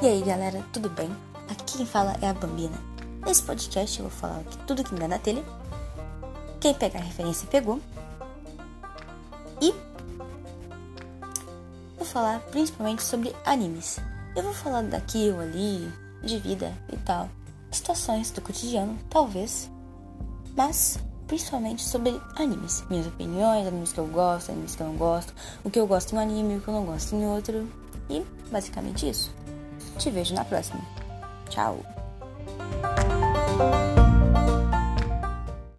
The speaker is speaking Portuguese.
E aí galera, tudo bem? Aqui quem fala é a Bambina. Nesse podcast eu vou falar aqui tudo que me dá na telha. Quem pegar a referência pegou. E vou falar principalmente sobre animes. Eu vou falar daqui ou ali, de vida e tal. Situações do cotidiano, talvez. Mas principalmente sobre animes. Minhas opiniões, animes que eu gosto, animes que eu não gosto, o que eu gosto em um anime, o que eu não gosto em outro. E basicamente isso. Te vejo na próxima. Tchau!